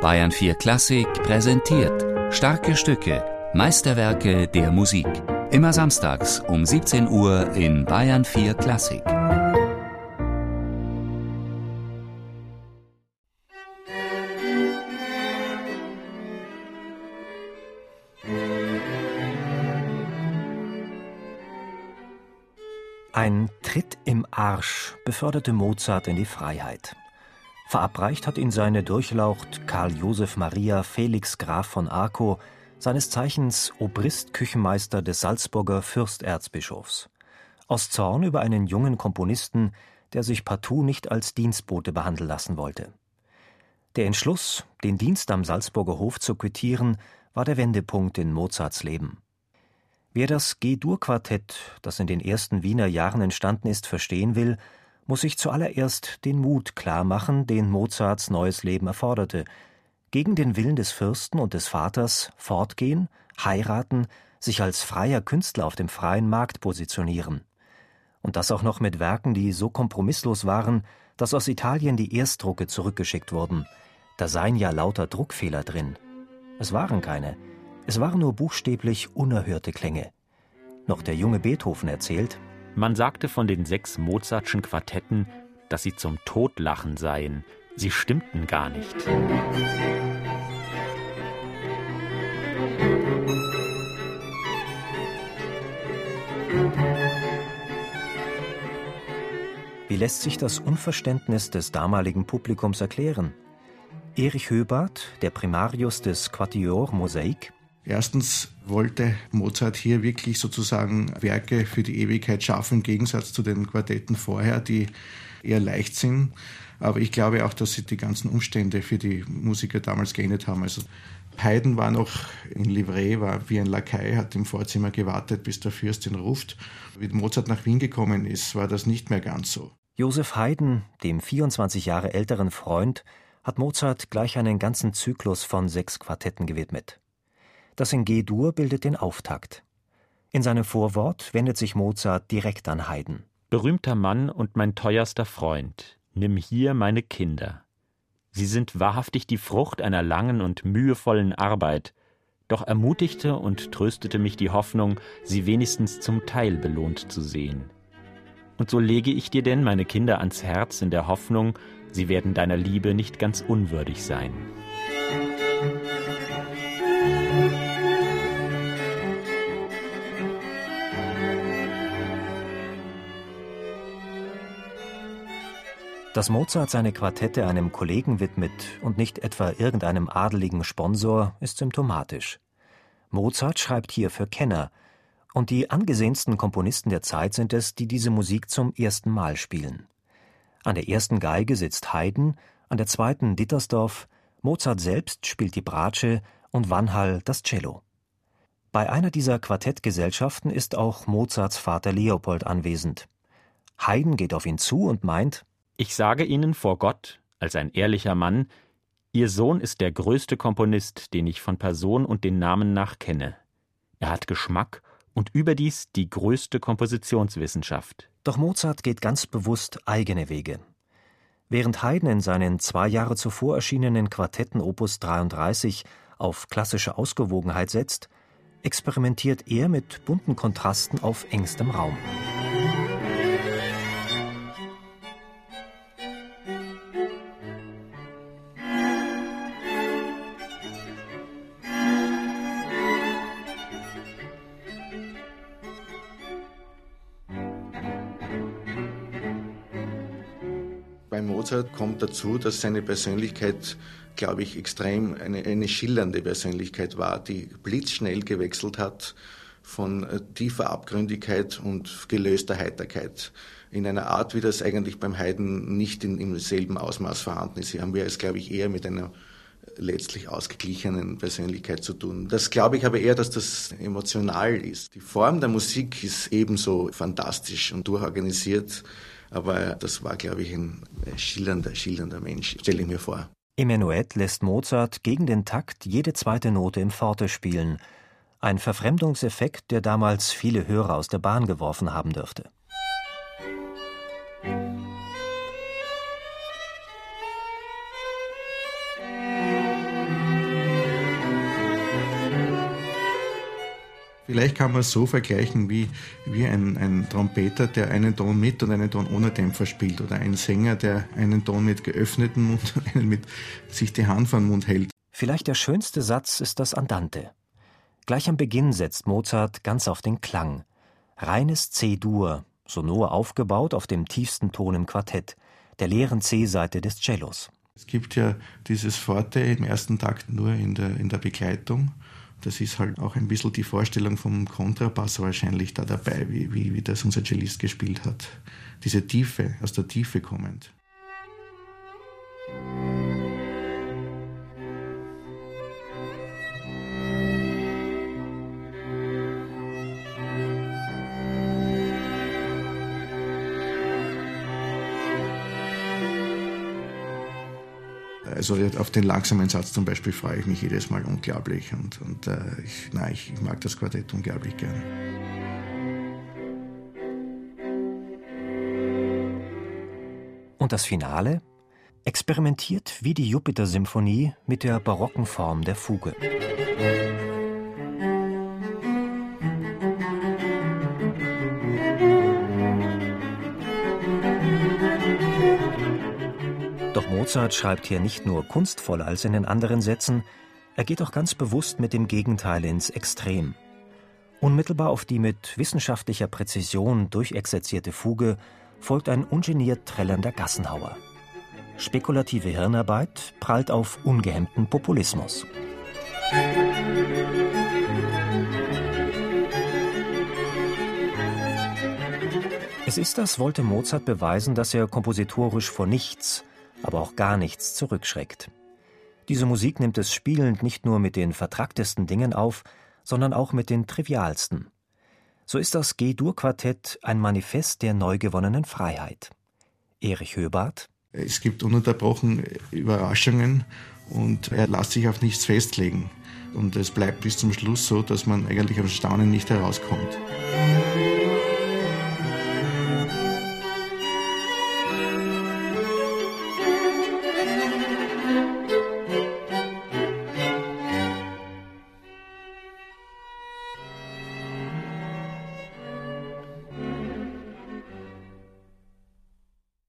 Bayern 4 Klassik präsentiert starke Stücke, Meisterwerke der Musik. Immer samstags um 17 Uhr in Bayern 4 Klassik. Ein Tritt im Arsch beförderte Mozart in die Freiheit. Verabreicht hat ihn seine Durchlaucht Karl Josef Maria Felix Graf von Arco, seines Zeichens Obrist-Küchenmeister des Salzburger Fürsterzbischofs. Aus Zorn über einen jungen Komponisten, der sich partout nicht als Dienstbote behandeln lassen wollte. Der Entschluss, den Dienst am Salzburger Hof zu quittieren, war der Wendepunkt in Mozarts Leben. Wer das G-Dur-Quartett, das in den ersten Wiener Jahren entstanden ist, verstehen will, muss sich zuallererst den Mut klarmachen, den Mozarts neues Leben erforderte, gegen den Willen des Fürsten und des Vaters fortgehen, heiraten, sich als freier Künstler auf dem freien Markt positionieren. Und das auch noch mit Werken, die so kompromisslos waren, dass aus Italien die Erstdrucke zurückgeschickt wurden. Da seien ja lauter Druckfehler drin. Es waren keine. Es waren nur buchstäblich unerhörte Klänge. Noch der junge Beethoven erzählt, man sagte von den sechs Mozartschen Quartetten, dass sie zum Totlachen seien. Sie stimmten gar nicht. Wie lässt sich das Unverständnis des damaligen Publikums erklären? Erich Höbart, der Primarius des Quatuor Mosaik, Erstens wollte Mozart hier wirklich sozusagen Werke für die Ewigkeit schaffen, im Gegensatz zu den Quartetten vorher, die eher leicht sind. Aber ich glaube auch, dass sie die ganzen Umstände für die Musiker damals geändert haben. Also Haydn war noch in Livret, war wie ein Lakai, hat im Vorzimmer gewartet, bis der Fürst ihn ruft. Wie Mozart nach Wien gekommen ist, war das nicht mehr ganz so. Josef Haydn, dem 24 Jahre älteren Freund, hat Mozart gleich einen ganzen Zyklus von sechs Quartetten gewidmet. Das in G-Dur bildet den Auftakt. In seinem Vorwort wendet sich Mozart direkt an Haydn. Berühmter Mann und mein teuerster Freund, nimm hier meine Kinder. Sie sind wahrhaftig die Frucht einer langen und mühevollen Arbeit, doch ermutigte und tröstete mich die Hoffnung, sie wenigstens zum Teil belohnt zu sehen. Und so lege ich dir denn meine Kinder ans Herz in der Hoffnung, sie werden deiner Liebe nicht ganz unwürdig sein. Dass Mozart seine Quartette einem Kollegen widmet und nicht etwa irgendeinem adeligen Sponsor, ist symptomatisch. Mozart schreibt hier für Kenner, und die angesehensten Komponisten der Zeit sind es, die diese Musik zum ersten Mal spielen. An der ersten Geige sitzt Haydn, an der zweiten Dittersdorf, Mozart selbst spielt die Bratsche und Wanhall das Cello. Bei einer dieser Quartettgesellschaften ist auch Mozarts Vater Leopold anwesend. Haydn geht auf ihn zu und meint, ich sage Ihnen vor Gott, als ein ehrlicher Mann, Ihr Sohn ist der größte Komponist, den ich von Person und den Namen nach kenne. Er hat Geschmack und überdies die größte Kompositionswissenschaft. Doch Mozart geht ganz bewusst eigene Wege. Während Haydn in seinen zwei Jahre zuvor erschienenen Quartetten Opus 33 auf klassische Ausgewogenheit setzt, experimentiert er mit bunten Kontrasten auf engstem Raum. Mozart kommt dazu, dass seine Persönlichkeit, glaube ich, extrem eine, eine schillernde Persönlichkeit war, die blitzschnell gewechselt hat von äh, tiefer Abgründigkeit und gelöster Heiterkeit in einer Art, wie das eigentlich beim Haydn nicht in, im selben Ausmaß vorhanden ist. Hier haben wir es, glaube ich, eher mit einer letztlich ausgeglichenen Persönlichkeit zu tun. Das glaube ich aber eher, dass das emotional ist. Die Form der Musik ist ebenso fantastisch und durchorganisiert aber das war, glaube ich, ein schillernder, schillernder Mensch, stelle ich mir vor. Im Menuett lässt Mozart gegen den Takt jede zweite Note im Forte spielen. Ein Verfremdungseffekt, der damals viele Hörer aus der Bahn geworfen haben dürfte. Vielleicht kann man es so vergleichen wie, wie ein, ein Trompeter, der einen Ton mit und einen Ton ohne Dämpfer spielt oder ein Sänger, der einen Ton mit geöffnetem Mund und einen mit sich die Hand vor den Mund hält. Vielleicht der schönste Satz ist das Andante. Gleich am Beginn setzt Mozart ganz auf den Klang. Reines C-Dur, sonor aufgebaut auf dem tiefsten Ton im Quartett, der leeren C-Seite des Cellos. Es gibt ja dieses Forte im ersten Takt nur in der, in der Begleitung. Das ist halt auch ein bisschen die Vorstellung vom Kontrabass wahrscheinlich da dabei, wie, wie, wie das unser Cellist gespielt hat. Diese Tiefe, aus der Tiefe kommend. Also auf den langsamen Satz zum Beispiel freue ich mich jedes Mal unglaublich und, und äh, ich, nein, ich, ich mag das Quartett unglaublich gerne. Und das Finale experimentiert wie die Jupiter-Symphonie mit der barocken Form der Fuge. Mozart schreibt hier nicht nur kunstvoller als in den anderen Sätzen, er geht auch ganz bewusst mit dem Gegenteil ins Extrem. Unmittelbar auf die mit wissenschaftlicher Präzision durchexerzierte Fuge folgt ein ungeniert trällernder Gassenhauer. Spekulative Hirnarbeit prallt auf ungehemmten Populismus. Es ist das, wollte Mozart beweisen, dass er kompositorisch vor nichts, aber auch gar nichts zurückschreckt. Diese Musik nimmt es spielend nicht nur mit den vertracktesten Dingen auf, sondern auch mit den trivialsten. So ist das G-Dur-Quartett ein Manifest der neu gewonnenen Freiheit. Erich Höbart Es gibt ununterbrochen Überraschungen und er lässt sich auf nichts festlegen. Und es bleibt bis zum Schluss so, dass man eigentlich am Staunen nicht herauskommt.